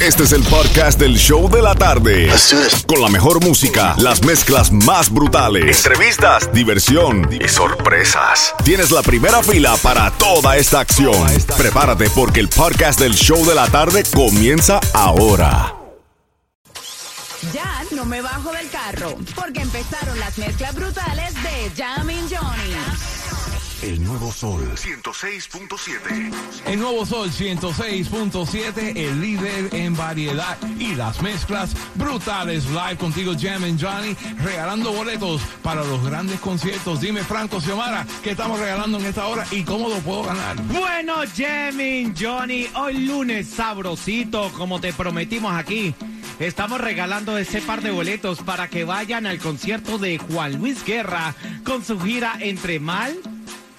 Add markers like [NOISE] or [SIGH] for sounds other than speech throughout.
Este es el podcast del show de la tarde. Con la mejor música, las mezclas más brutales, entrevistas, diversión y sorpresas. Tienes la primera fila para toda esta acción. Prepárate porque el podcast del show de la tarde comienza ahora. Ya no me bajo del carro porque empezaron las mezclas brutales de Jamin Johnny. El nuevo sol 106.7. El nuevo Sol 106.7, el líder en variedad y las mezclas brutales. Live contigo, Jam and Johnny, regalando boletos para los grandes conciertos. Dime, Franco Xiomara, ¿qué estamos regalando en esta hora y cómo lo puedo ganar? Bueno, Jemin, Johnny, hoy lunes sabrosito, como te prometimos aquí. Estamos regalando ese par de boletos para que vayan al concierto de Juan Luis Guerra con su gira Entre Mal,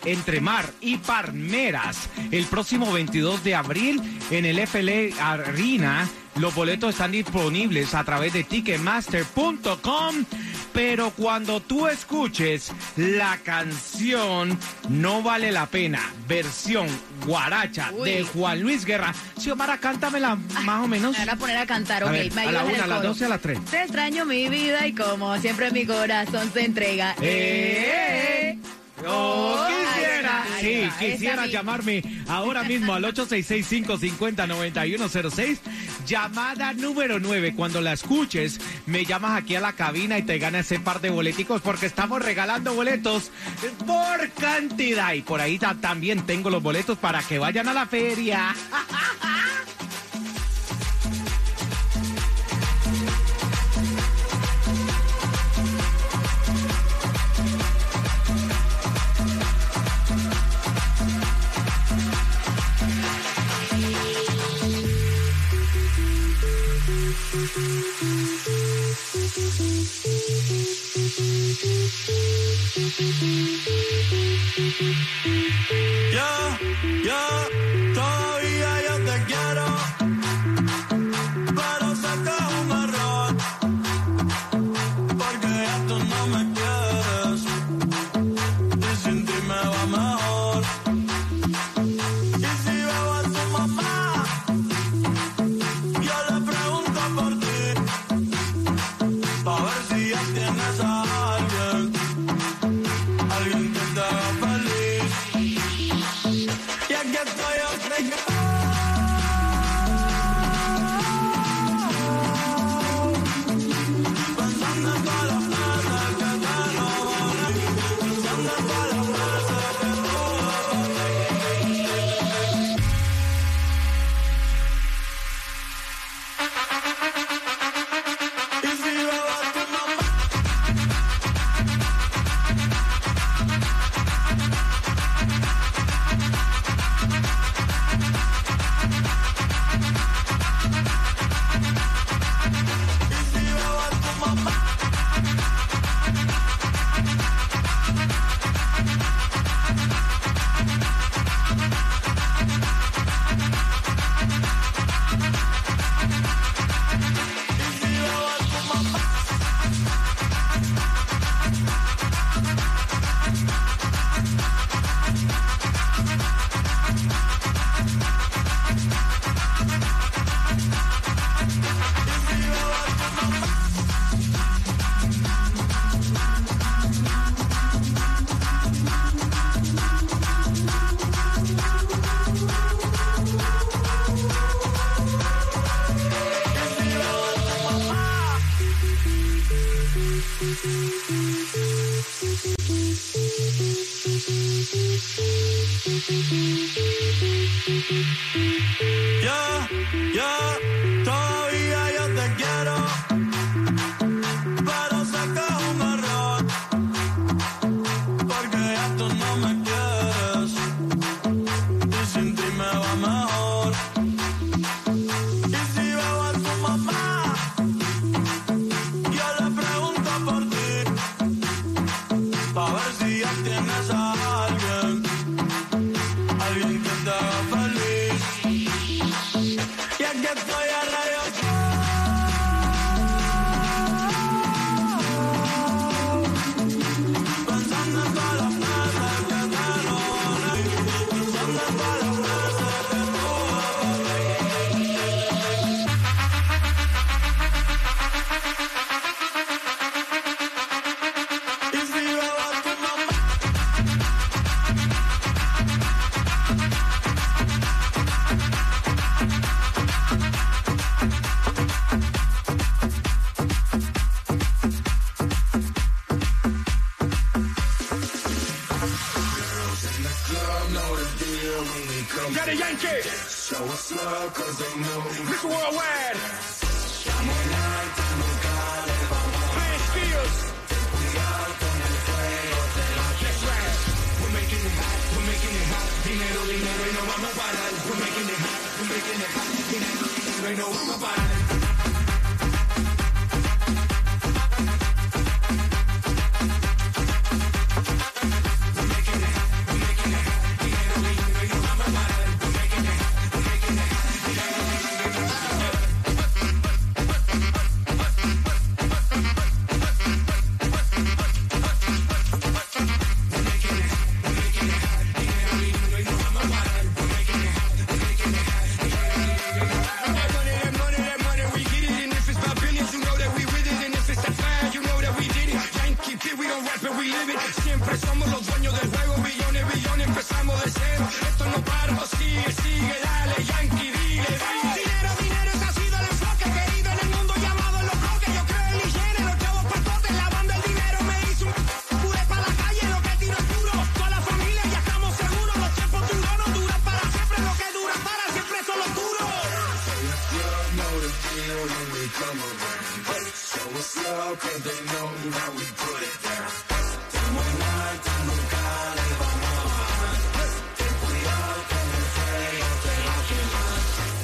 Entre Mar y Palmeras el próximo 22 de abril en el FL Arena. Los boletos están disponibles a través de ticketmaster.com. Pero cuando tú escuches la canción No vale la pena, versión guaracha Uy. de Juan Luis Guerra, Xiomara, cántamela más o menos. Me van a poner a cantar, A ok. ver, a la una, a las doce, a las tres. Te extraño mi vida y como siempre mi corazón se entrega. ¡Eh! Oh, Oh, sí, quisiera llamarme ahora mismo al 866-550-9106. Llamada número 9. Cuando la escuches, me llamas aquí a la cabina y te ganas ese par de boleticos porque estamos regalando boletos por cantidad. Y por ahí ta- también tengo los boletos para que vayan a la feria. [LAUGHS] Yo, yo, todavía yo te quiero, Mr. Worldwide. Prince Spears. That's right. We're making it hot, we're making it hot. Dinero, dinero, y no vamos a parar. We're making it hot, we're making it hot. Dinero, dinero, y no vamos a parar. come around. Hey, show us love, cause they know how we put it down.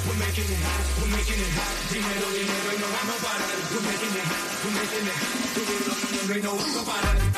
We're making it hot, we're making it hot. Dinero, dinero y no vamos a parar. We're making it hot, we're making it hot. Tú y yo, no, no, no, no vamos a parar.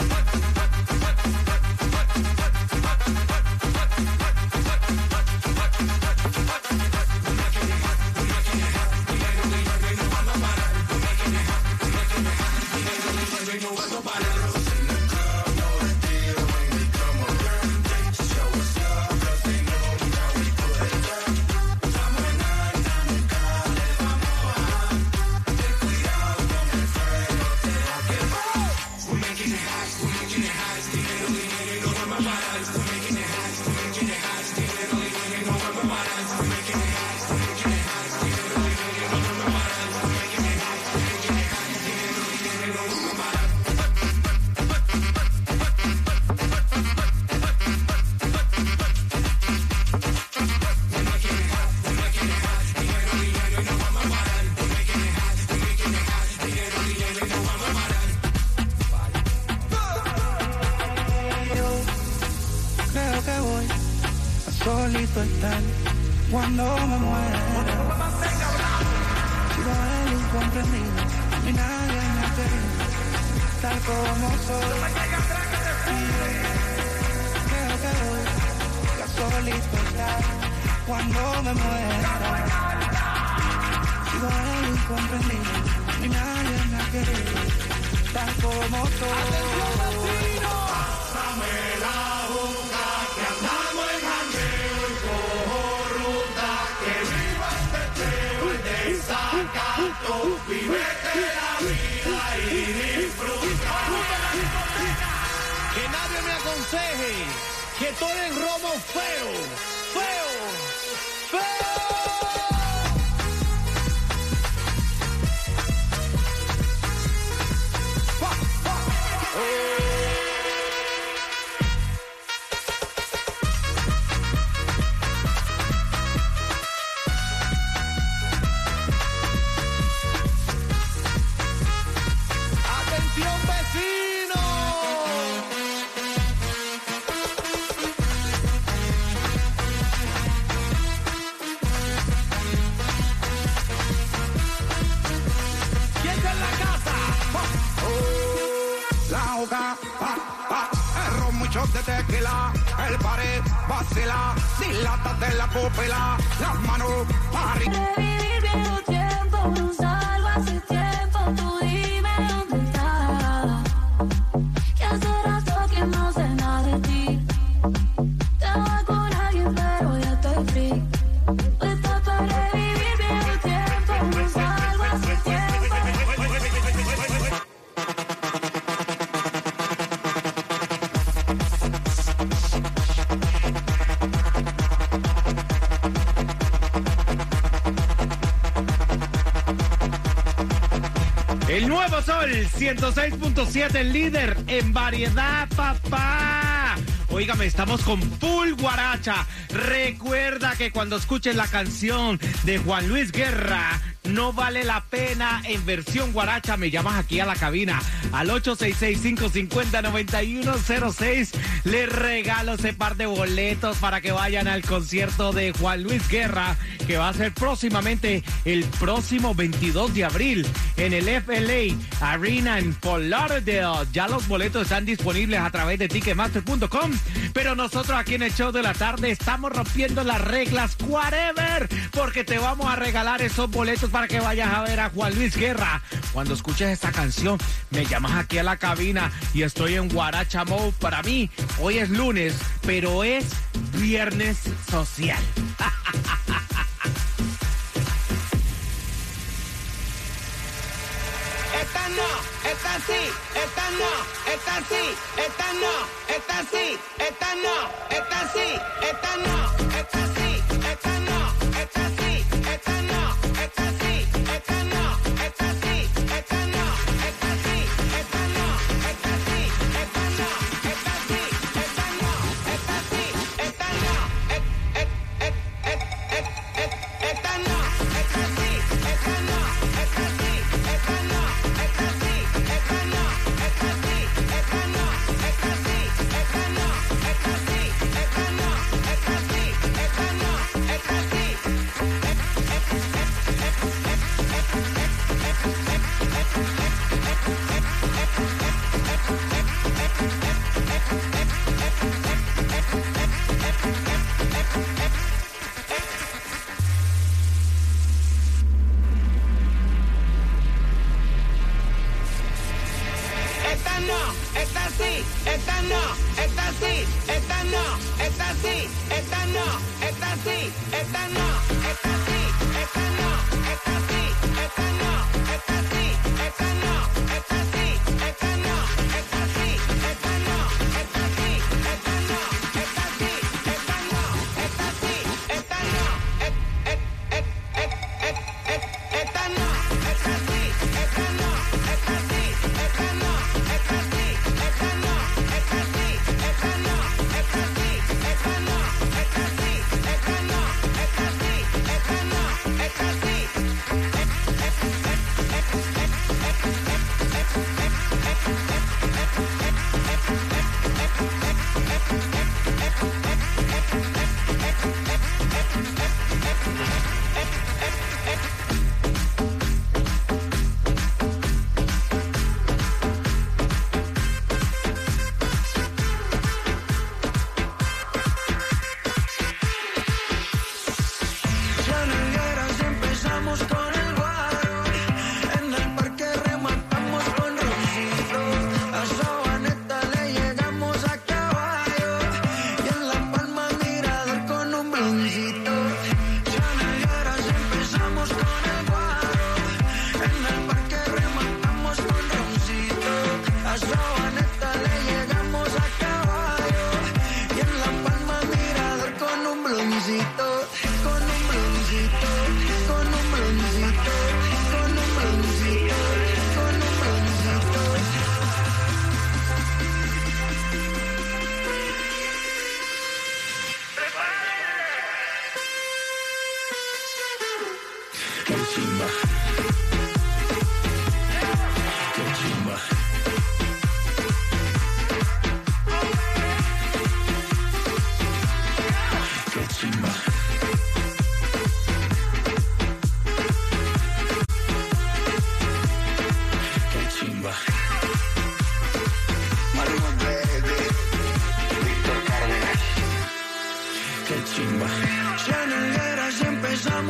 Estar cuando me muera. Sigo el incomprendido y nadie me querido tal como soy. Creo que voy a solito estar cuando me muera. Sigo el incomprendido y nadie me ha querido tal como soy. Que todo el robo feo, vacila, dilátate la pupila, las manos para arriba. Nuevo sol 106.7, el líder en variedad, papá. Óigame, estamos con full guaracha. Recuerda que cuando escuches la canción de Juan Luis Guerra, no vale la pena en versión guaracha. Me llamas aquí a la cabina al 866-550-9106. Les regalo ese par de boletos para que vayan al concierto de Juan Luis Guerra, que va a ser próximamente el próximo 22 de abril en el FLA Arena en Fort Lauderdale. Ya los boletos están disponibles a través de ticketmaster.com. Pero nosotros aquí en el show de la tarde estamos rompiendo las reglas whatever, porque te vamos a regalar esos boletos para que vayas a ver a Juan Luis Guerra. Cuando escuches esta canción, me llamas aquí a la cabina y estoy en Guaracha. Para mí, hoy es lunes, pero es viernes social. Esta no, esta sí, esta no, esta sí, esta no, esta sí, esta no, esta sí, esta no,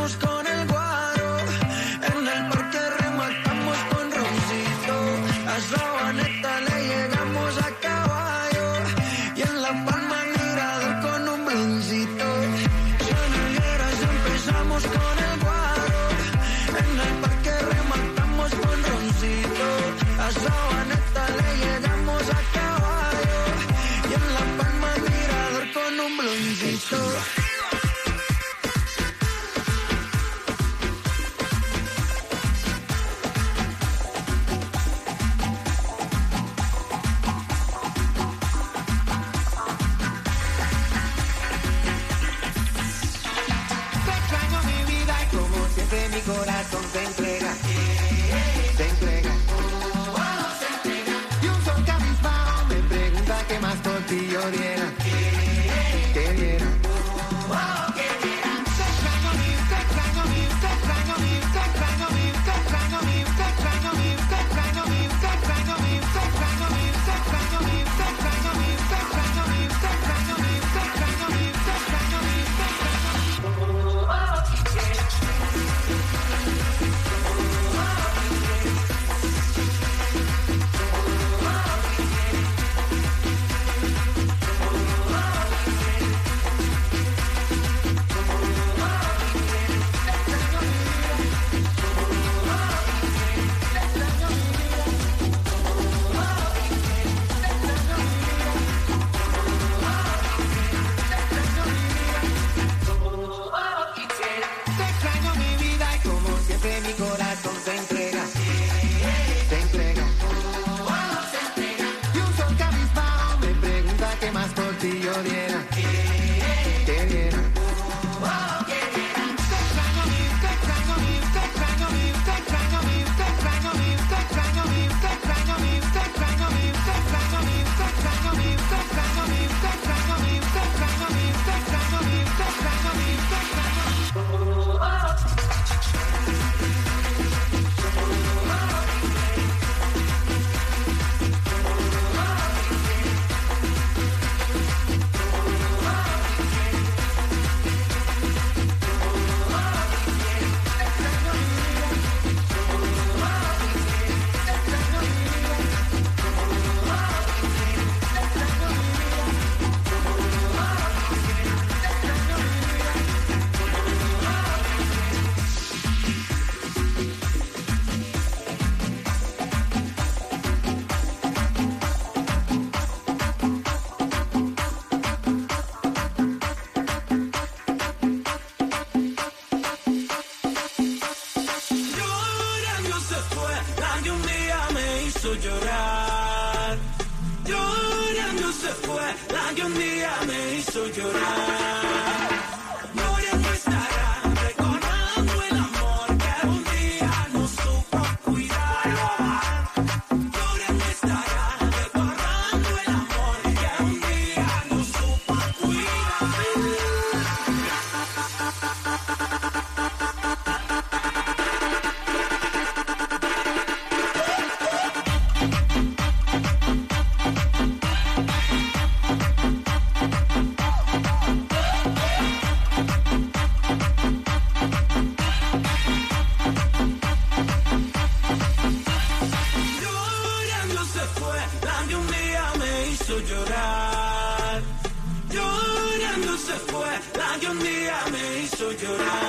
busco lloriera, te viera. llorar.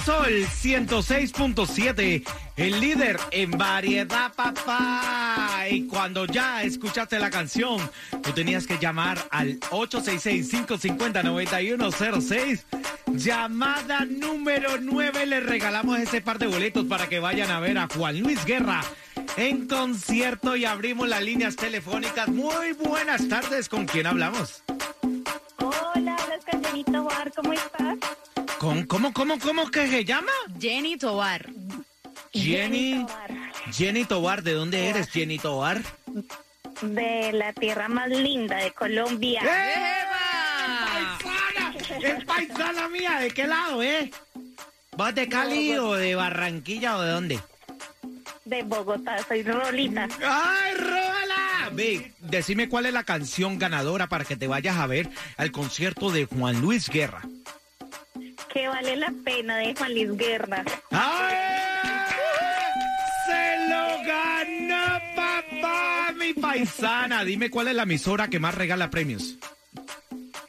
Sol 106.7, el líder en variedad, papá. Y cuando ya escuchaste la canción, tú tenías que llamar al 866-550-9106. Llamada número 9. Le regalamos ese par de boletos para que vayan a ver a Juan Luis Guerra en concierto y abrimos las líneas telefónicas. Muy buenas tardes. ¿Con quién hablamos? Hola, Tobar, ¿cómo estás? ¿Con, ¿Cómo, cómo, cómo que se llama? Jenny Tobar. Jenny. Tobar, Jenny Tobar, ¿de dónde eres, Jenny Tobar? de la tierra más linda de Colombia. ¡Eva! ¡Paisana! ¡Es paisana mía! ¿De qué lado, eh? ¿Vas de Cali o de Barranquilla o de dónde? De Bogotá, soy Rolita. ¡Ay, Rola! Ve, decime cuál es la canción ganadora para que te vayas a ver al concierto de Juan Luis Guerra. Que vale la pena de Juan Luis Guerra. ¡Ay! ¡Se lo ganó, papá! Mi paisana. Dime cuál es la emisora que más regala premios.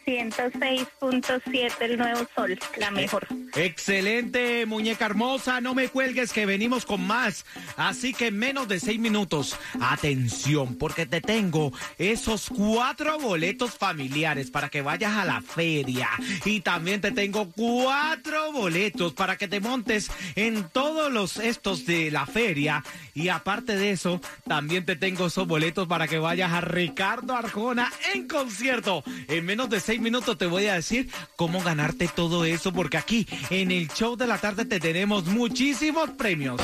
106.7 El Nuevo Sol, la mejor. Excelente, muñeca hermosa. No me cuelgues que venimos con más. Así que en menos de seis minutos, atención, porque te tengo esos cuatro boletos familiares para que vayas a la feria. Y también te tengo cuatro boletos para que te montes en todos los estos de la feria. Y aparte de eso, también te tengo esos boletos para que vayas a Ricardo Arjona en concierto. En menos de seis minutos te voy a decir cómo ganarte todo eso, porque aquí en el show de la tarde te tenemos muchísimos premios.